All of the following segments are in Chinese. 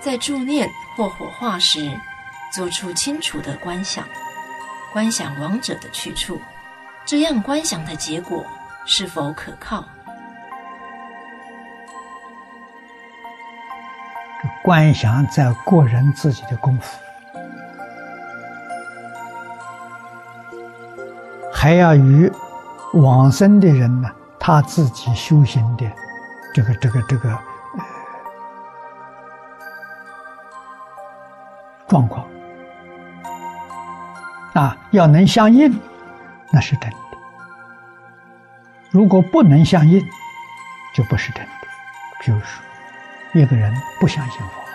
在助念或火化时，做出清楚的观想，观想亡者的去处，这样观想的结果是否可靠？观想在个人自己的功夫，还要与往生的人呢，他自己修行的这个这个这个状况啊，要能相应，那是真的；如果不能相应，就不是真的。比如说。一个人不相信佛法，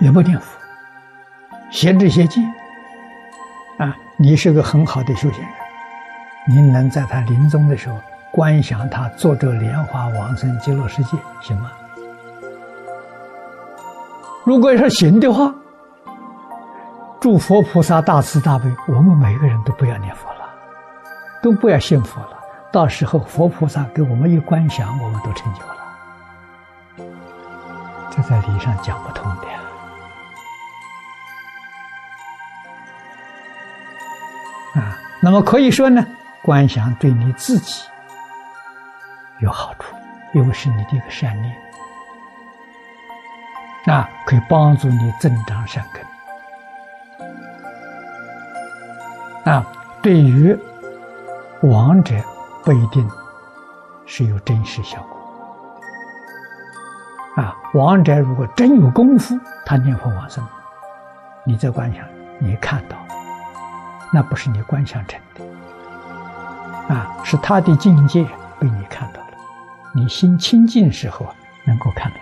也不念佛，学这些戒啊，你是个很好的修行人，你能在他临终的时候观想他坐着莲花往生极乐世界，行吗？如果说行的话，诸佛菩萨大慈大悲，我们每个人都不要念佛了，都不要信佛了。到时候佛菩萨给我们一观想，我们都成就了。这在理上讲不通的。啊，那么可以说呢，观想对你自己有好处，因为是你的一个善念，啊，可以帮助你增长善根。啊，对于亡者。不一定是有真实效果啊！亡者如果真有功夫，他念佛往生，你在观想，你看到，那不是你观想成的啊，是他的境界被你看到了。你心清净时候能够看到